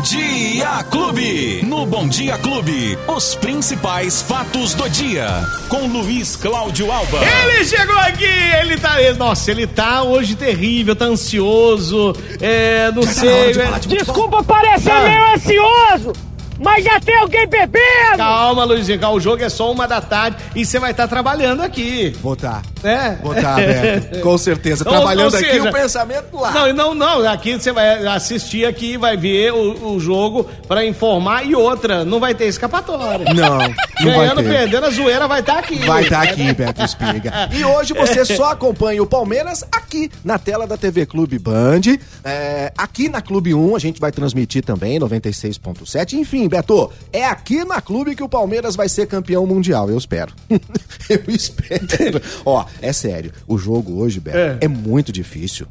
Bom Dia Clube. No Bom Dia Clube, os principais fatos do dia. Com Luiz Cláudio Alba. Ele chegou aqui, ele tá. Nossa, ele tá hoje terrível, tá ansioso. É, não sei. é- Desculpa parecer Ah. meio ansioso, mas já tem alguém bebendo! Calma, Luizinho, calma, o jogo é só uma da tarde e você vai estar trabalhando aqui. Vou tá. Né? Tá, Beto. Com certeza. Ou- Trabalhando ou aqui, seja, o pensamento lá. Não, não, não. Aqui você vai assistir aqui, vai ver o, o jogo pra informar e outra, não vai ter escapatória. Não, não Ganhando, vai ter. perdendo, a zoeira vai estar aqui. Vai estar aqui, Beto Espiga. E hoje você só acompanha o Palmeiras aqui na tela da TV Clube Band. É, aqui na Clube 1 a gente vai transmitir também, 96.7. Enfim, Beto, é aqui na Clube que o Palmeiras vai ser campeão mundial, eu espero. eu espero. Ó, é sério, o jogo hoje, Beto, É. é, muito difícil.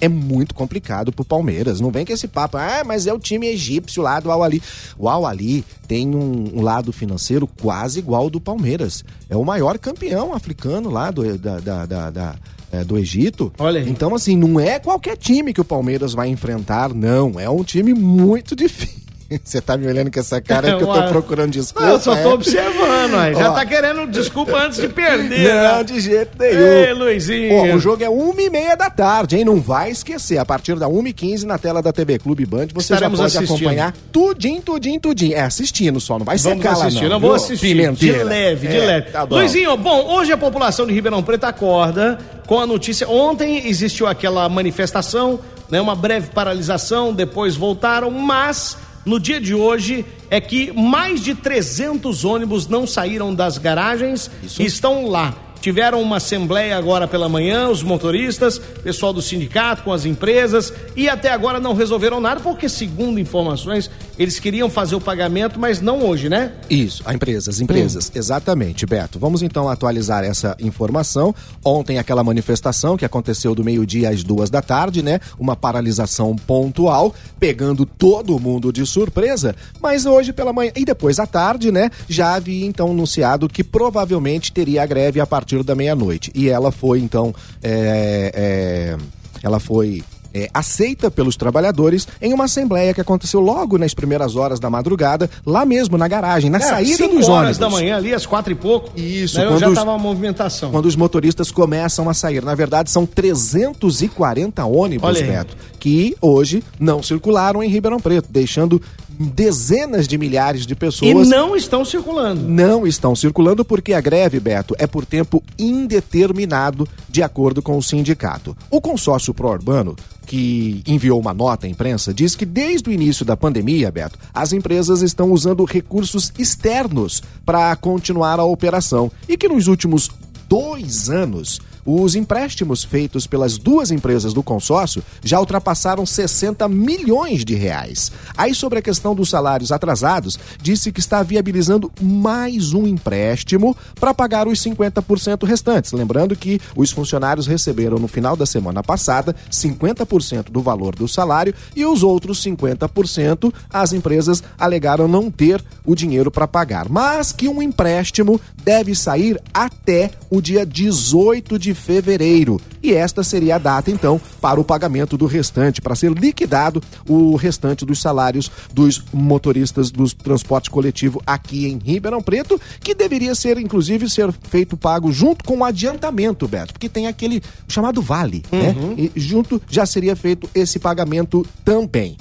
É muito complicado pro Palmeiras. Não vem com esse papo, ah, mas é o time egípcio lá do Al-Ali. O Al-Ali tem um, um lado financeiro quase igual ao do Palmeiras. É o maior campeão africano lá do, da, da- da- da- é, do Egito. Olha aí. Então, assim, não é qualquer time que o Palmeiras vai enfrentar, não. É um time muito difícil. Você tá me olhando com essa cara que eu tô procurando desculpa. Não, eu só tô é? observando, aí. Já Ó. tá querendo desculpa antes de perder. Não, né? de jeito nenhum. Ei, Luizinho. Ó, o jogo é uma e meia da tarde, hein? Não vai esquecer. A partir da uma e quinze na tela da TV Clube Band, você Estaremos já pode assistindo. acompanhar tudinho, tudinho, tudinho. É, assistindo só, não vai Vamos secar lá assistir, não. não vou viu? assistir. Pimenteira. De leve, de É, leve. Tá bom. Luizinho, bom, hoje a população de Ribeirão Preto acorda com a notícia. Ontem existiu aquela manifestação, né, uma breve paralisação, depois voltaram, mas no dia de hoje é que mais de 300 ônibus não saíram das garagens e estão lá. Tiveram uma assembleia agora pela manhã, os motoristas, pessoal do sindicato com as empresas, e até agora não resolveram nada, porque, segundo informações, eles queriam fazer o pagamento, mas não hoje, né? Isso, a empresa, as empresas, exatamente, Beto. Vamos então atualizar essa informação. Ontem aquela manifestação que aconteceu do meio-dia às duas da tarde, né? Uma paralisação pontual, pegando todo mundo de surpresa. Mas hoje pela manhã e depois à tarde, né? Já havia então anunciado que provavelmente teria a greve a partir da meia-noite. E ela foi então, é, é, ela foi é, aceita pelos trabalhadores em uma assembleia que aconteceu logo nas primeiras horas da madrugada, lá mesmo na garagem, na É, saída dos horas ônibus. da manhã ali, às quatro e pouco. Isso, né, quando já os- tava a movimentação. Quando os motoristas começam a sair. Na verdade, são 340 ônibus, Olha aí. Beto, que hoje não circularam em Ribeirão Preto, deixando dezenas de milhares de E pessoas não estão circulando. não estão circulando porque a greve, Beto, é por tempo indeterminado, de acordo com o sindicato. O consórcio pró-urbano, que enviou uma nota à imprensa, diz que desde o início da pandemia, Beto, as empresas estão usando recursos externos para continuar a operação e que nos últimos dois anos os empréstimos feitos pelas duas empresas do consórcio já ultrapassaram 60 milhões de reais. Aí, sobre a questão dos salários atrasados, disse que está viabilizando mais um empréstimo para pagar os 50% restantes. Lembrando que os funcionários receberam no final da semana passada 50% do valor do salário e os outros 50% as empresas alegaram não ter o dinheiro para pagar, mas que um empréstimo deve sair até o dia 18 de fevereiro. E esta seria a data, então, para o pagamento do restante, para ser liquidado o restante dos salários dos motoristas do transporte coletivo aqui em Ribeirão Preto, que deveria ser, inclusive, ser feito pago junto com o adiantamento, Beto, porque tem aquele chamado vale, né? E junto já seria feito esse pagamento também.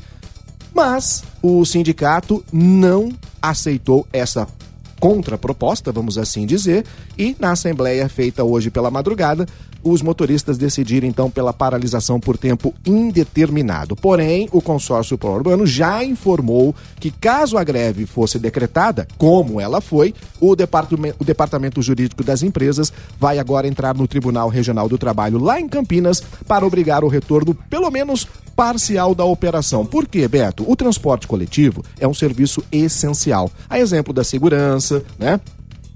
Mas o sindicato não aceitou essa contraproposta, vamos assim dizer, e na assembleia feita hoje pela madrugada, os motoristas decidiram então pela paralisação por tempo indeterminado. Porém, o consórcio pró-urbano já informou que caso a greve fosse decretada, como ela foi, o o departamento jurídico das empresas vai agora entrar no Tribunal Regional do Trabalho lá em Campinas para obrigar o retorno pelo menos parcial da operação. Por quê, Beto? O transporte coletivo é um serviço essencial. A exemplo da segurança, né?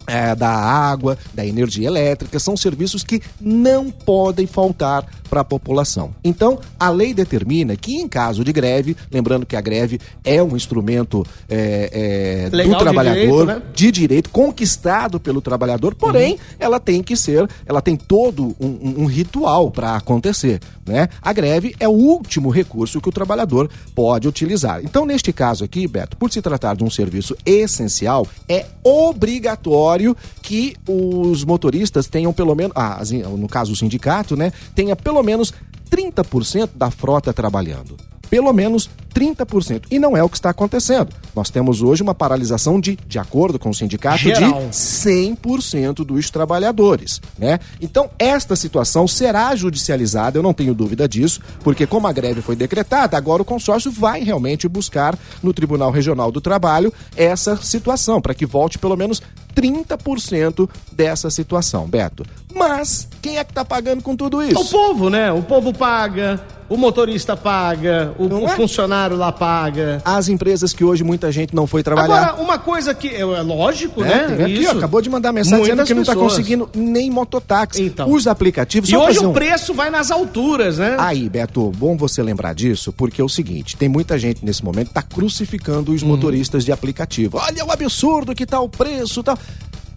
é, da água, da energia elétrica, são serviços que não podem faltar para a população. Então, a lei determina que, em caso de greve, lembrando que a greve é um instrumento é, é, Legal do de trabalhador, direito, né? de direito conquistado pelo trabalhador, porém, ela tem que ser, ela tem todo um- um ritual para acontecer. Né? A greve é o último recurso que o trabalhador pode utilizar. Então, neste caso aqui, Beto, por se tratar de um serviço essencial, é obrigatório que os motoristas tenham pelo menos, ah, no caso o sindicato, né, tenha pelo menos 30% da frota trabalhando pelo menos 30%. E não é o que está acontecendo. Nós temos hoje uma paralisação de, de acordo com o sindicato, Geral. de 100% dos trabalhadores. Né? Então, esta situação será judicializada, eu não tenho dúvida disso, porque como a greve foi decretada, agora o consórcio vai realmente buscar no Tribunal Regional do Trabalho essa situação, para que volte pelo menos 30% dessa situação, Beto. Mas quem é que está pagando com tudo isso? O povo, né? O povo paga, o motorista paga, o, o é? funcionário lá paga. As empresas que hoje muita gente não foi trabalhar. Agora, uma coisa que é, é lógico, é, né? Aqui, ó, acabou de mandar mensagem Muitas dizendo que pessoas. não está conseguindo nem mototáxi. Então. Os aplicativos. E hoje um... o preço vai nas alturas, né? Aí, Beto, bom você lembrar disso, porque é o seguinte: tem muita gente nesse momento que tá crucificando os hum. motoristas de aplicativo. Olha o absurdo que tá o preço, tal. Tá...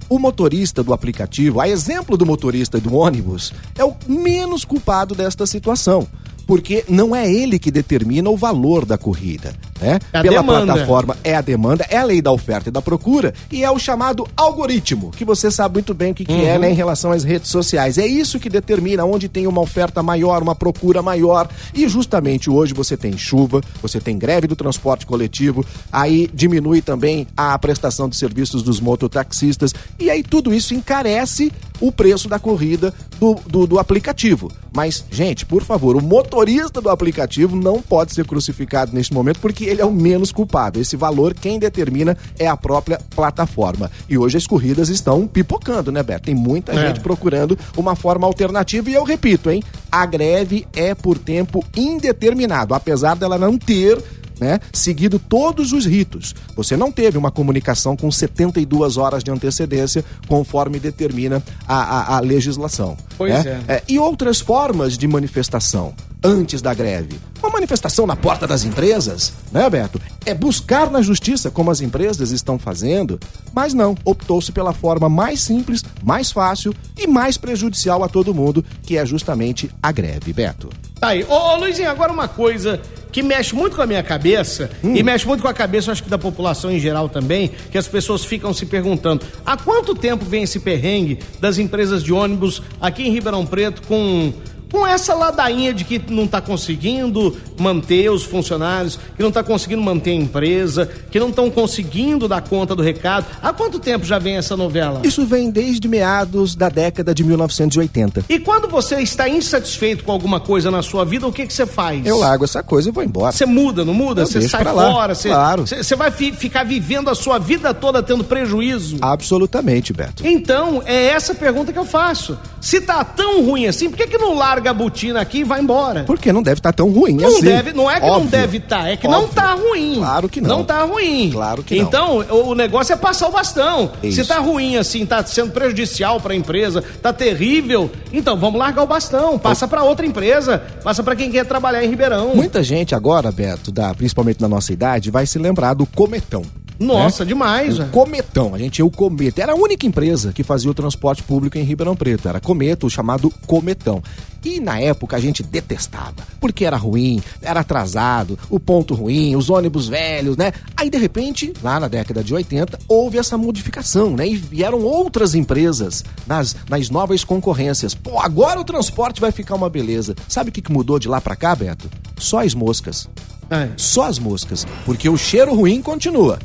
O motorista do aplicativo, a exemplo do motorista do ônibus, é o menos culpado desta situação porque não é ele que determina o valor da corrida, né? É Pela demanda. plataforma é a demanda, é a lei da oferta e da procura e é o chamado algoritmo, que você sabe muito bem o que, que é, uhum. é né, em relação às redes sociais. É isso que determina onde tem uma oferta maior, uma procura maior. E justamente hoje você tem chuva, você tem greve do transporte coletivo, aí diminui também a prestação de serviços dos mototaxistas e aí tudo isso encarece o preço da corrida do, do, do, aplicativo. Mas, gente, por favor, o motorista do aplicativo não pode ser crucificado neste momento porque ele é o menos culpado. Esse valor, quem determina é a própria plataforma. E hoje as corridas estão pipocando, né, Beto? Tem muita é. gente procurando uma forma alternativa e eu repito, hein? A greve é por tempo indeterminado, apesar dela não ter né, seguido todos os ritos. Você não teve uma comunicação com 72 horas de antecedência, conforme determina a, a, a legislação. Pois né? é. é. E outras formas de manifestação antes da greve. Uma manifestação na porta das empresas, né, Beto? É buscar na justiça, como as empresas estão fazendo, mas não, optou-se pela forma mais simples, mais fácil e mais prejudicial a todo mundo, que é justamente a greve, Beto. Tá aí. Ô, ô Luizinho, agora uma coisa que mexe muito com a minha cabeça hum. e mexe muito com a cabeça, acho que da população em geral também, que as pessoas ficam se perguntando: há quanto tempo vem esse perrengue das empresas de ônibus aqui em Ribeirão Preto com com essa ladainha de que não está conseguindo manter os funcionários, que não está conseguindo manter a empresa, que não estão conseguindo dar conta do recado. Há quanto tempo já vem essa novela? Isso vem desde meados da década de 1980. E quando você está insatisfeito com alguma coisa na sua vida, o que, que você faz? Eu largo essa coisa e vou embora. Você muda, não muda? Eu você sai fora? Você, claro. Você, você vai fi, ficar vivendo a sua vida toda tendo prejuízo? Absolutamente, Beto. Então, é essa pergunta que eu faço. Se tá tão ruim assim, por que, que não larga larga a botina aqui e vai embora. Porque não deve estar tá tão ruim não assim. Deve, não é que Óbvio. não deve estar, tá, é que Óbvio. não tá ruim. Claro que não. Não tá ruim. Claro que não. Então, o negócio é passar o bastão. Isso. Se tá ruim assim, tá sendo prejudicial para a empresa, tá terrível, então vamos largar o bastão, passa para outra empresa, passa para quem quer trabalhar em Ribeirão. Muita gente agora, Beto, da, principalmente na nossa idade, vai se lembrar do cometão. Nossa, né? demais. O Cometão, a gente tinha o Cometa. Era a única empresa que fazia o transporte público em Ribeirão Preto. Era Cometa, o chamado Cometão. E na época a gente detestava, porque era ruim, era atrasado, o ponto ruim, os ônibus velhos, né? Aí de repente, lá na década de 80, houve essa modificação, né? E vieram outras empresas nas, nas novas concorrências. Pô, agora o transporte vai ficar uma beleza. Sabe o que, que mudou de lá para cá, Beto? Só as moscas. É. Só as moscas. Porque o cheiro ruim continua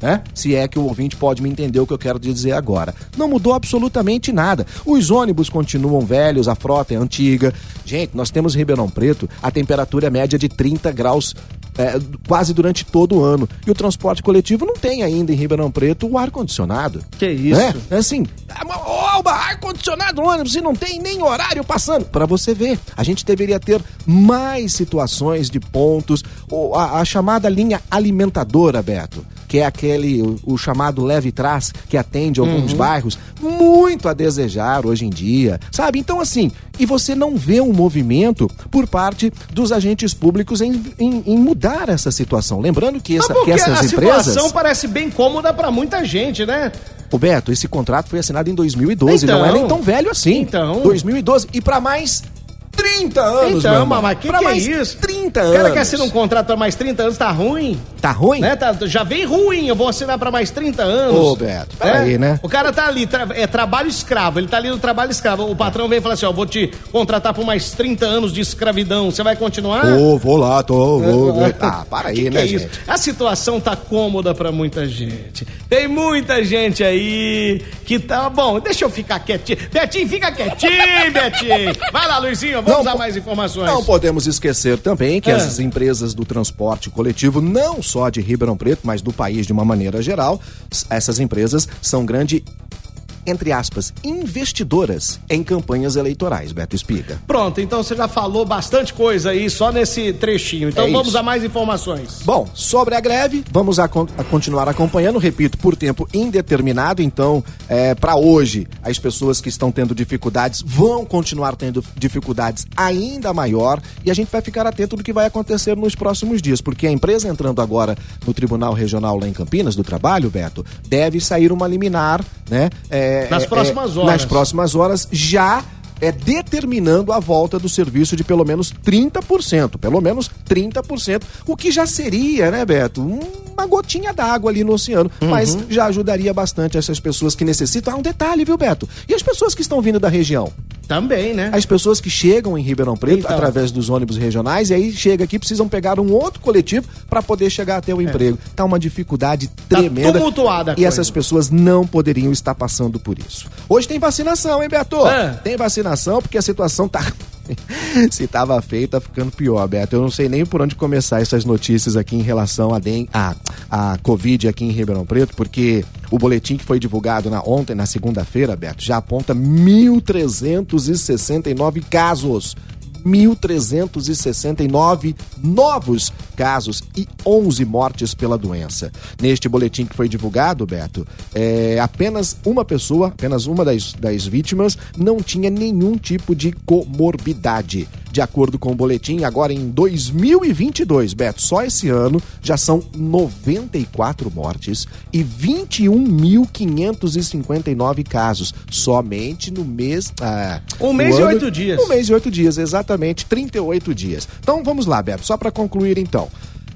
né? Se é que o ouvinte pode me entender o que eu quero dizer agora. Não mudou absolutamente nada. Os ônibus continuam velhos, a frota é antiga. Gente, nós temos em Ribeirão Preto a temperatura média de 30 graus é, quase durante todo o ano. E o transporte coletivo não tem ainda em Ribeirão Preto o ar-condicionado. Que isso? É, é assim, oba, ar-condicionado no ônibus e não tem nem horário passando. Para você ver, a gente deveria ter mais situações de pontos, ou a, a chamada linha alimentadora, Beto que é aquele, o, o chamado leve trás, que atende alguns uhum. bairros, muito a desejar hoje em dia, sabe? Então, assim, e você não vê um movimento por parte dos agentes públicos em, em, em mudar essa situação. Lembrando que, essa, que essas a empresas. A situação parece bem cômoda para muita gente, né? Roberto, esse contrato foi assinado em 2012, então, não é nem tão velho assim. Então. 2012. E para mais 30 anos, Então, mas que pra que é mais isso? 30 O anos. cara quer assinar um contrato pra mais 30 anos, tá ruim? Tá ruim? Né? Tá, já vem ruim, eu vou assinar pra mais 30 anos. Ô, Beto, peraí, né? O cara tá ali, tra- é trabalho escravo, ele tá ali no trabalho escravo. O patrão vem e fala assim, ó, vou te contratar por mais 30 anos de escravidão, você vai continuar? Ô, vou lá, tô, vou, vou. Ah, para aí, Que né, é isso? gente? A situação tá cômoda pra muita gente. Tem muita gente aí que tá. Bom, deixa eu ficar quietinho. Betinho, fica quietinho, Betinho. Vai lá, Luizinho, vamos Não a mais informações. Não podemos esquecer também que É. as empresas do transporte coletivo, não só de Ribeirão Preto, mas do país de uma maneira geral, essas empresas são grande, entre aspas, investidoras em campanhas eleitorais, Beto Espiga. Pronto, então você já falou bastante coisa aí só nesse trechinho. Então É vamos isso. a mais informações. Bom, sobre a greve, vamos a, a continuar acompanhando, repito, por tempo indeterminado. Então, é, para hoje, as pessoas que estão tendo dificuldades vão continuar tendo dificuldades ainda maior e a gente vai ficar atento do que vai acontecer nos próximos dias, porque a empresa entrando agora no Tribunal Regional lá em Campinas do Trabalho, Beto, deve sair uma liminar, né? é, Nas é, próximas é, horas. Nas próximas horas, já é determinando a volta do serviço de pelo menos 30%, pelo menos 30%, o que já seria, né, Beto, uma gotinha d'água ali no oceano, mas já ajudaria bastante essas pessoas que necessitam. Ah, um detalhe, viu, Beto? E as pessoas que estão vindo da região? Também, né? As pessoas que chegam em Ribeirão Preto Então. através dos ônibus regionais e aí chega aqui precisam pegar um outro coletivo para poder chegar até o emprego. Tá uma dificuldade tremenda. tumultuada a e coisa. essas pessoas não poderiam estar passando por isso. Hoje tem vacinação, hein, Beto? É. Tem vacinação porque a situação tá se tava feio, tá ficando pior, Beto. Eu não sei nem por onde começar essas notícias aqui em relação a, den a, a Covid aqui em Ribeirão Preto, porque o boletim que foi divulgado na, ontem, na segunda-feira, Beto, já aponta 1.369 casos. 1.369 novos casos e 11 mortes pela doença. Neste boletim que foi divulgado, Beto, é, apenas uma pessoa, apenas uma das, das vítimas, não tinha nenhum tipo de comorbidade. De acordo com o boletim, agora em 2022, Beto, só esse ano já são 94 mortes e 21.559 casos, somente no mês. Ah, Um mês e ano- oito dias. Um mês e oito dias, exatamente, 38 dias. Então vamos lá, Beto, só para concluir então.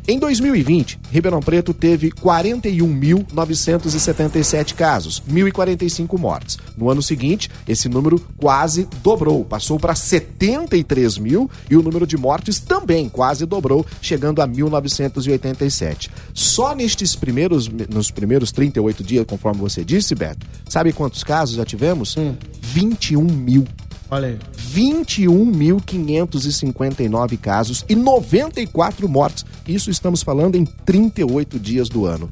Em 2020, Ribeirão Preto teve 41.977 casos, 1.045 mortes. No ano seguinte, esse número quase dobrou, passou para 73 mil e o número de mortes também quase dobrou, chegando a 1.987. Só nestes primeiros, nos primeiros 38 dias, conforme você disse, Beto, sabe quantos casos já tivemos? 21 mil. Olha aí. 21.559 casos e 94 mortes. Isso estamos falando em 38 dias do ano.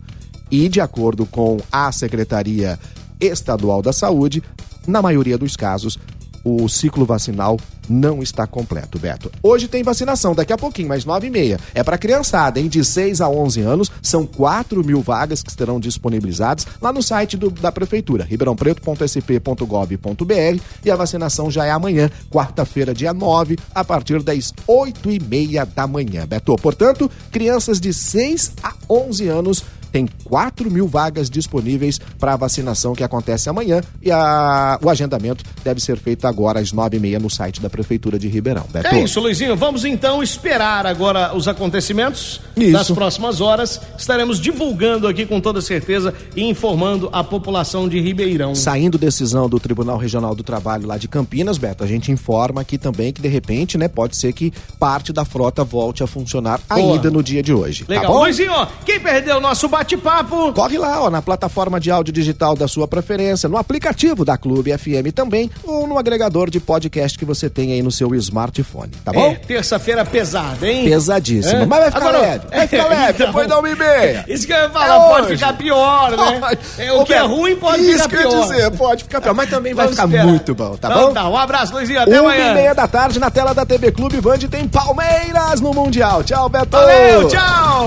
E, de acordo com a Secretaria Estadual da Saúde, na maioria dos casos, o ciclo vacinal não está completo, Beto. Hoje tem vacinação, daqui a pouquinho, mais 9 e meia. É para criançada, hein? De 6 a 11 anos, são 4 mil vagas que estarão disponibilizadas lá no site do- da Prefeitura, ribeirãopreto.sp.gov.br e a vacinação já é amanhã, quarta-feira, dia 9, a partir das 8 e meia da manhã, Beto. Portanto, crianças de 6 a 11 anos tem 4 mil vagas disponíveis para a vacinação que acontece amanhã e a- o agendamento deve ser feito agora às 9 e meia no site da Prefeitura de Ribeirão. Beto. É isso, Luizinho. Vamos então esperar agora os acontecimentos Isso. das próximas horas. Estaremos divulgando aqui com toda certeza e informando a população de Ribeirão. Saindo decisão do Tribunal Regional do Trabalho lá de Campinas, Beto, a gente informa aqui também que de repente, né, pode ser que parte da frota volte a funcionar Boa. ainda no dia de hoje. Legal. Tá bom? Luizinho, ó, quem perdeu o nosso bate-papo? Corre lá, ó, na plataforma de áudio digital da sua preferência, no aplicativo da Clube FM também, ou no agregador de podcast que você tem aí no seu smartphone, tá bom? É, terça-feira pesada, hein? Pesadíssimo. É? Mas vai ficar Agora- leve, vai ficar leve, Então, depois da uma e meia. Isso que eu ia falar, É pode hoje. ficar pior, né? É, o Ô, que é ruim pode isso ficar que eu ia pior. dizer, pode ficar pior, mas também vai Vamos ficar esperar. muito bom, tá Então bom? Tá, um abraço, Luizinho, até Uma amanhã. e meia da tarde na tela da TV Clube Band tem Palmeiras no Mundial. Tchau, Beto. Valeu, tchau!